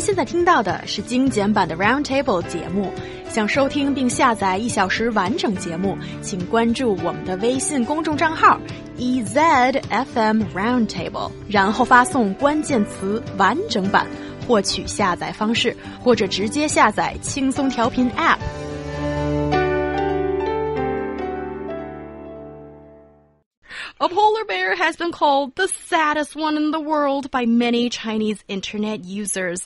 现在听到的是精简版的 Roundtable 节目。想收听并下载一小时完整节目，请关注我们的微信公众账号 EZFM Roundtable，然后发送关键词“完整版”获取下载方式，或者直接下载轻松调频 App。A polar bear has been called the saddest one in the world by many Chinese internet users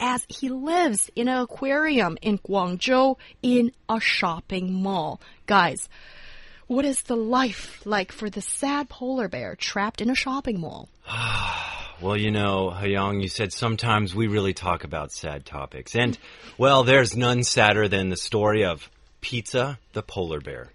as he lives in an aquarium in Guangzhou in a shopping mall. Guys, what is the life like for the sad polar bear trapped in a shopping mall? Well, you know, Hayong, you said sometimes we really talk about sad topics. And, well, there's none sadder than the story of Pizza the polar bear.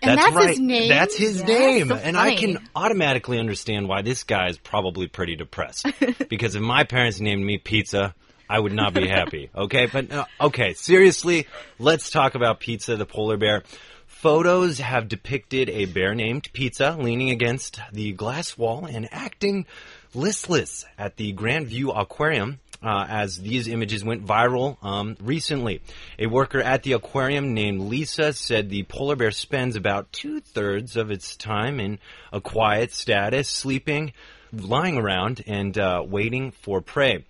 And that's his right. name? That's his Yeah, name. so and I can automatically understand why this guy is probably pretty depressed. because if my parents named me Pizza, I would not be happy. Okay, but uh, okay, seriously, let's talk about Pizza the polar bear. Photos have depicted a bear named Pizza leaning against the glass wall and acting listless at the Grand View Aquarium uh, as these images went viral um, recently. A worker at the aquarium named Lisa said the polar bear spends about two thirds of its time in a quiet status, sleeping, lying around, and uh, waiting for prey.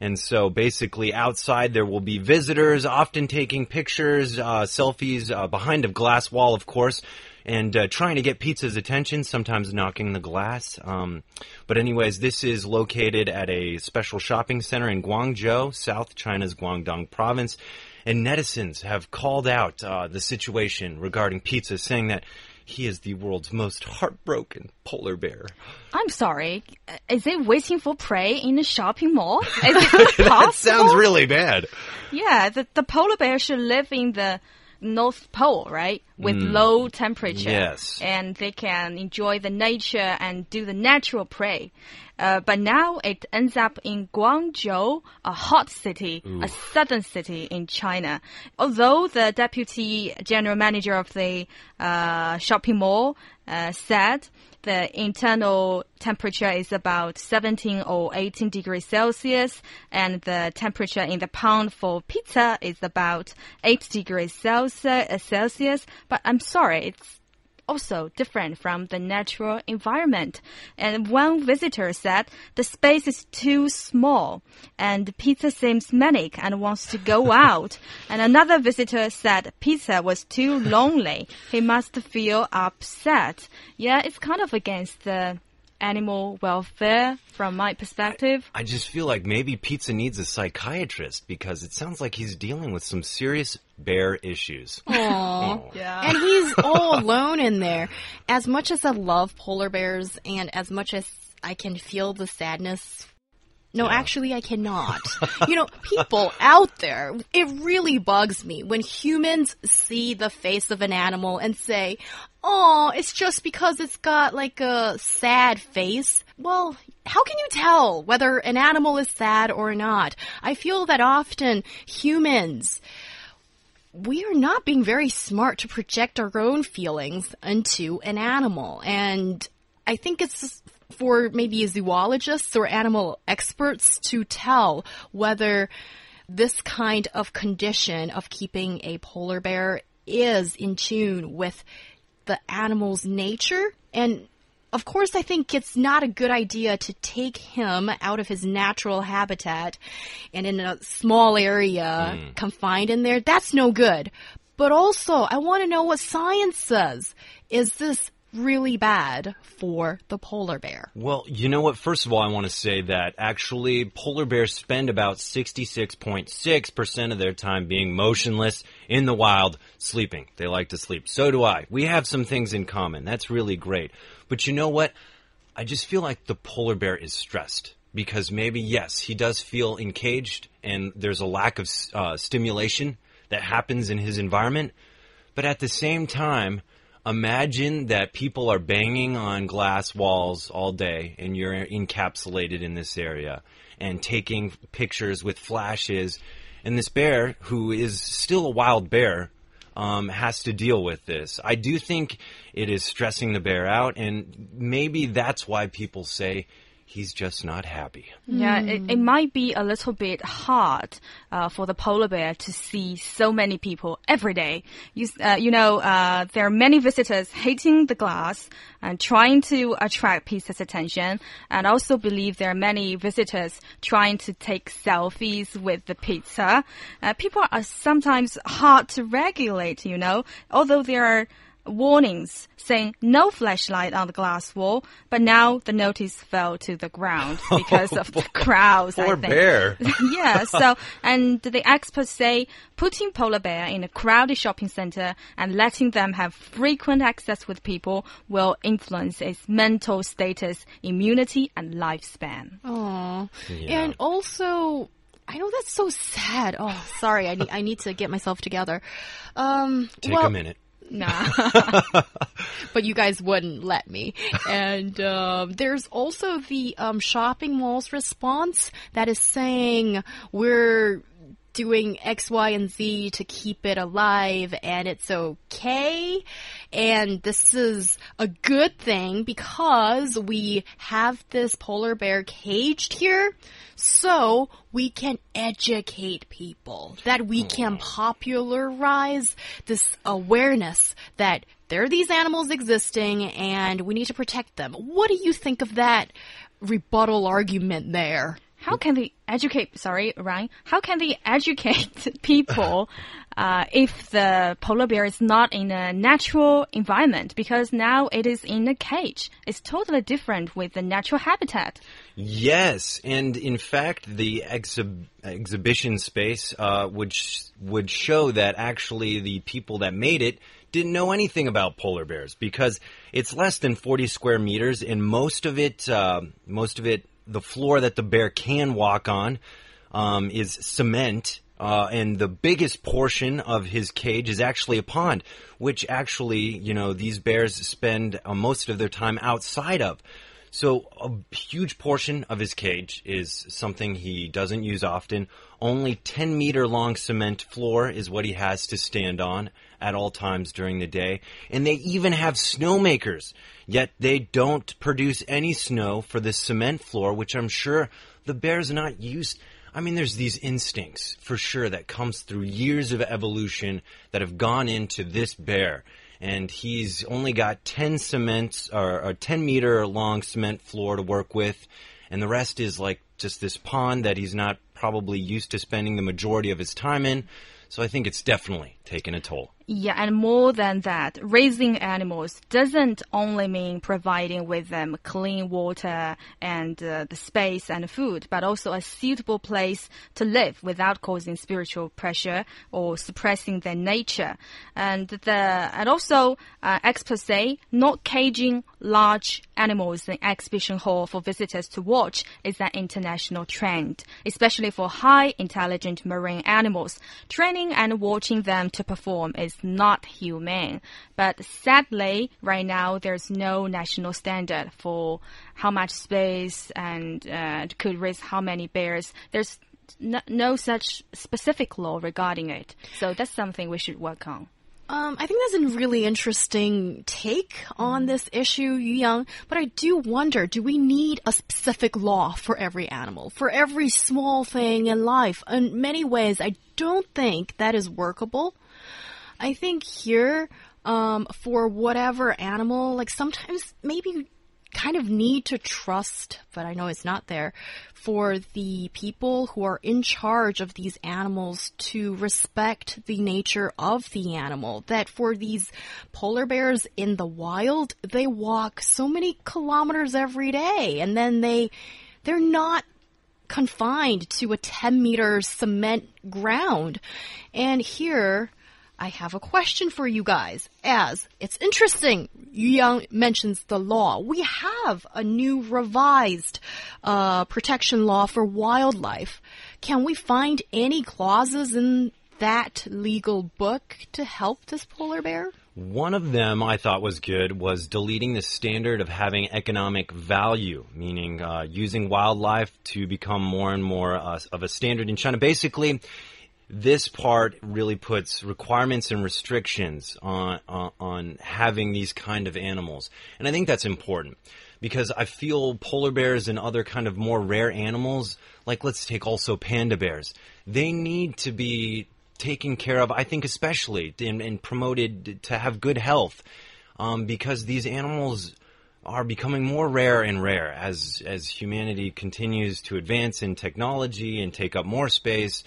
And so basically outside there will be visitors often taking pictures, uh, selfies uh, behind a glass wall, of course, and uh, trying to get Pizza's attention, sometimes knocking the glass. Um, but anyways, this is located at a special shopping center in Guangzhou, South China's Guangdong province. And netizens have called out uh, the situation regarding Pizza, saying that he is the world's most heartbroken polar bear. I'm sorry. Is it waiting for prey in a shopping mall? Is it that sounds really bad. Yeah, the, the polar bear should live in the North Pole, right? With low temperature. Yes. And they can enjoy the nature and do the natural prey. Uh, but now it ends up in Guangzhou, a hot city, a southern city in China. Although the deputy general manager of the uh, shopping mall uh, said the internal temperature is about 17 or 18 degrees Celsius, and the temperature in the pound for pizza is about 8 degrees uh, Celsius. But I'm sorry, it's also different from the natural environment. And one visitor said the space is too small and pizza seems manic and wants to go out. and another visitor said pizza was too lonely. He must feel upset. Yeah, it's kind of against the animal welfare from my perspective. I just feel like maybe Pizza needs a psychiatrist because it sounds like he's dealing with some serious bear issues. Aww. Oh. Yeah. And he's all alone in there. As much as I love polar bears and as much as I can feel the sadness. No, actually, I cannot. you know, people out there, it really bugs me when humans see the face of an animal and say, oh, it's just because it's got like a sad face. Well, how can you tell whether an animal is sad or not? I feel that often humans, we are not being very smart to project our own feelings into an animal. And I think it's for maybe zoologists or animal experts to tell whether this kind of condition of keeping a polar bear is in tune with the animal's nature. And of course, I think it's not a good idea to take him out of his natural habitat and in a small area mm. confined in there. That's no good. But also, I want to know what science says. Is this really bad for the polar bear? Well, you know what? First of all, I want to say that actually polar bears spend about 66.6% of their time being motionless in the wild, sleeping. They like to sleep. So do I. We have some things in common. That's really great. But you know what? I just feel like the polar bear is stressed because maybe, yes, he does feel encaged and there's a lack of uh, stimulation that happens in his environment. But at the same time, imagine that people are banging on glass walls all day and you're encapsulated in this area and taking pictures with flashes. And this bear, who is still a wild bear, um, has to deal with this. I do think it is stressing the bear out, and maybe that's why people say he's just not happy. Yeah, it, it might be a little bit hard uh, for the polar bear to see so many people every day. You, uh, you know, uh, there are many visitors hating the glass and trying to attract Pizza's attention, and also believe there are many visitors trying to take selfies with the pizza. Uh, people are sometimes hard to regulate, you know, although there are warnings saying no flashlight on the glass wall, but now the notice fell to the ground because of the crowds. I Poor think. bear. yeah. So, and the experts say putting polar bear in a crowded shopping center and letting them have frequent access with people will influence its mental status, immunity, and lifespan. Aw. Yeah. And also, I know that's so sad. Oh, sorry. I need, I need to get myself together. Um, Take well, a minute. Nah. but you guys wouldn't let me. And um, there's also the um, shopping mall's response that is saying we're doing X, Y, and Z to keep it alive and it's okay. And this is a good thing because we have this polar bear caged here. So we can educate people that we can popularize this awareness that there are these animals existing and we need to protect them. What do you think of that rebuttal argument there? How can they educate? Sorry, Ryan. How can they educate people uh, if the polar bear is not in a natural environment? Because now it is in a cage. It's totally different with the natural habitat. Yes, and in fact, the exhib- exhibition space uh, would would show that actually the people that made it didn't know anything about polar bears because it's less than 40 square meters, and most of it, uh, most of it, the floor that the bear can walk on um, is cement. Uh, and the biggest portion of his cage is actually a pond, which actually, you know, these bears spend uh, most of their time outside of. So a huge portion of his cage is something he doesn't use often. Only 10 meter long cement floor is what he has to stand on at all times during the day. And they even have snowmakers, yet they don't produce any snow for the cement floor, which I'm sure the bear's not used. I mean, there's these instincts for sure that comes through years of evolution that have gone into this bear. And he's only got 10 cements or a 10 meter long cement floor to work with. And the rest is like just this pond that he's not probably used to spending the majority of his time in. So i think it's definitely taken a toll Yeah, and more than that, raising animals doesn't only mean providing with them clean water and uh, the space and food, but also a suitable place to live without causing spiritual pressure or suppressing their nature. And the and also uh, experts say not caging large animals in exhibition hall for visitors to watch is an international trend, especially for high intelligent marine animals. Training and watching them to perform is not humane. But sadly, right now there's no national standard for how much space and uh, could raise how many bears. There's no, no such specific law regarding it. So that's something we should work on. Um, I think that's a really interesting take on this issue, Yu Yang. But I do wonder, do we need a specific law for every animal, for every small thing in life? In many ways, I don't think that is workable. I think here, um, for whatever animal, like sometimes maybe you kind of need to trust, but I know it's not there, for the people who are in charge of these animals to respect the nature of the animal. That for these polar bears in the wild, they walk so many kilometers every day and then they, they're not confined to a 10 meter cement ground. And here, I have a question for you guys. As it's interesting, Yu Yang mentions the law. We have a new revised uh, protection law for wildlife. Can we find any clauses in that legal book to help this polar bear? One of them I thought was good was deleting the standard of having economic value, meaning uh, using wildlife to become more and more uh, of a standard in China. Basically, this part really puts requirements and restrictions on, on on having these kind of animals, and I think that's important. because I feel polar bears and other kind of more rare animals, like let's take also panda bears, they need to be taken care of, I think, especially and, and promoted to have good health um, because these animals are becoming more rare and rare as as humanity continues to advance in technology and take up more space.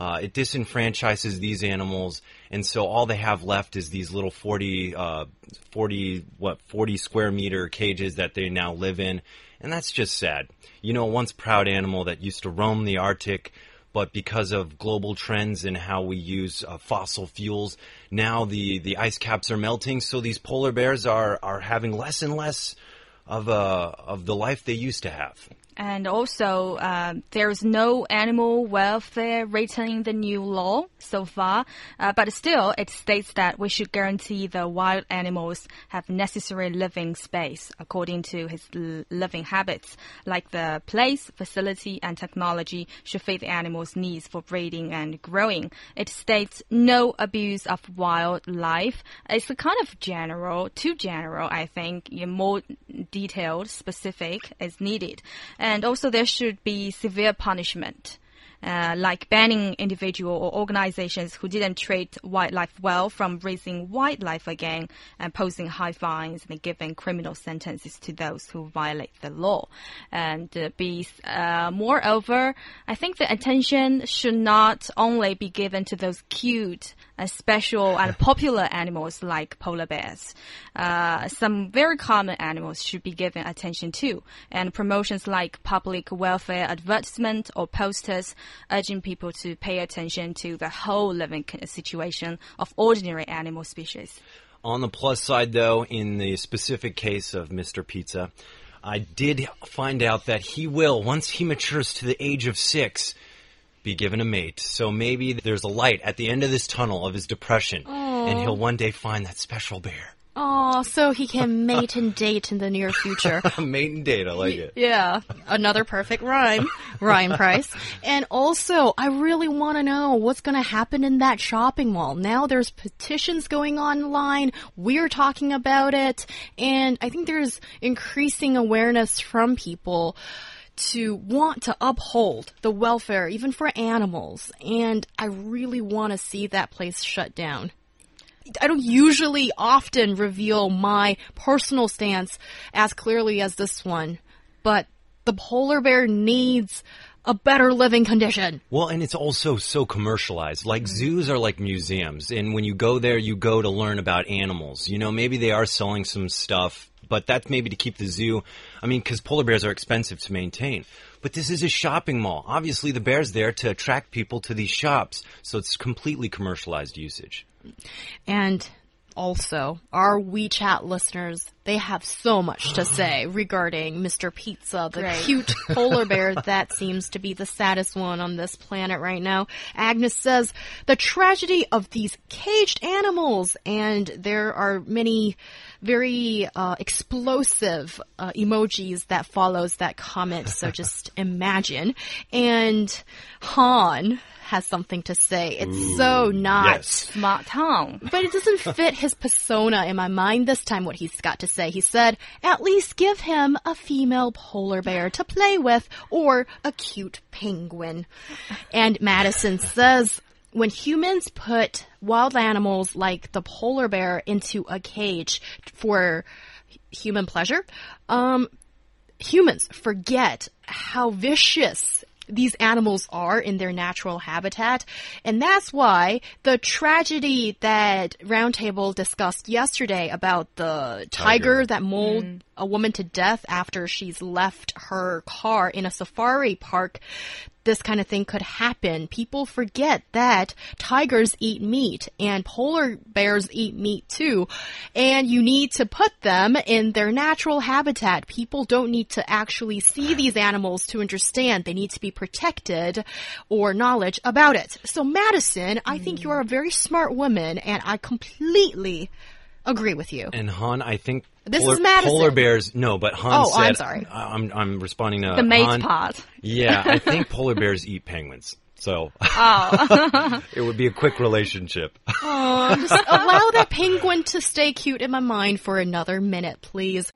Uh, it disenfranchises these animals, and so all they have left is these little 40, uh, 40, what, 40 square meter cages that they now live in, and that's just sad. You know, a once proud animal that used to roam the Arctic, but because of global trends and how we use uh, fossil fuels, now the, the ice caps are melting, so these polar bears are, are having less and less of, uh, of the life they used to have. And also, um, there's no animal welfare written in the new law so far, uh, but still, it states that we should guarantee the wild animals have necessary living space according to his living habits, like the place, facility, and technology should fit the animal's needs for breeding and growing. It states no abuse of wildlife. It's a kind of general, too general, I think. More detailed, specific is needed. And also there should be severe punishment. Uh, like banning individual or organizations who didn't treat wildlife well from raising wildlife again and posing high fines and giving criminal sentences to those who violate the law. And uh, be, uh, moreover, I think the attention should not only be given to those cute special and popular animals like polar bears. Uh, some very common animals should be given attention to, and promotions like public welfare advertisement or posters urging people to pay attention to the whole living situation of ordinary animal species. On the plus side, though, in the specific case of Mr. Pizza, I did find out that he will, once he matures to the age of six, be given a mate. So maybe there's a light at the end of this tunnel of his depression, Aww. and he'll one day find that special bear. Oh, so he can mate and date in the near future. mate and date, I like it. Yeah, another perfect rhyme, rhyme price. And also, I really want to know what's going to happen in that shopping mall. Now there's petitions going online. We're talking about it, and I think there's increasing awareness from people to want to uphold the welfare even for animals. And I really want to see that place shut down. I don't usually often reveal my personal stance as clearly as this one, but the polar bear needs a better living condition. Well, and it's also so commercialized. Like zoos are like museums, and when you go there, you go to learn about animals. You know, maybe they are selling some stuff, but that's maybe to keep the zoo. I mean, because polar bears are expensive to maintain. But this is a shopping mall. Obviously, the bear's there to attract people to these shops, so it's completely commercialized usage. And also, our WeChat listeners, they have so much to say regarding Mr. Pizza, the Great. cute polar bear that seems to be the saddest one on this planet right now. Agnes says, the tragedy of these caged animals, and there are many very uh, explosive uh, emojis that follows that comment, so just imagine. And Han has something to say. It's Ooh, so not yes. smart tongue. But it doesn't fit his persona in my mind this time what he's got to say. He said, at least give him a female polar bear to play with or a cute penguin. And Madison says, when humans put wild animals like the polar bear into a cage for human pleasure, um, humans forget how vicious these animals are in their natural habitat. And that's why the tragedy that Roundtable discussed yesterday about the tiger, tiger that mauled mm. a woman to death after she's left her car in a safari park, this kind of thing could happen. People forget that tigers eat meat and polar bears eat meat too. And you need to put them in their natural habitat. People don't need to actually see these animals to understand. They need to be protected or knowledge about it. So Madison, I think you mm. are a very smart woman and I completely agree with you. And Han, I think this polar, is Madison. Polar bears, no, but Han oh, said. I'm sorry. Uh, I'm, I'm responding to the mate Han, part. Yeah, I think polar bears eat penguins. So oh. it would be a quick relationship. Oh, just allow that penguin to stay cute in my mind for another minute, please.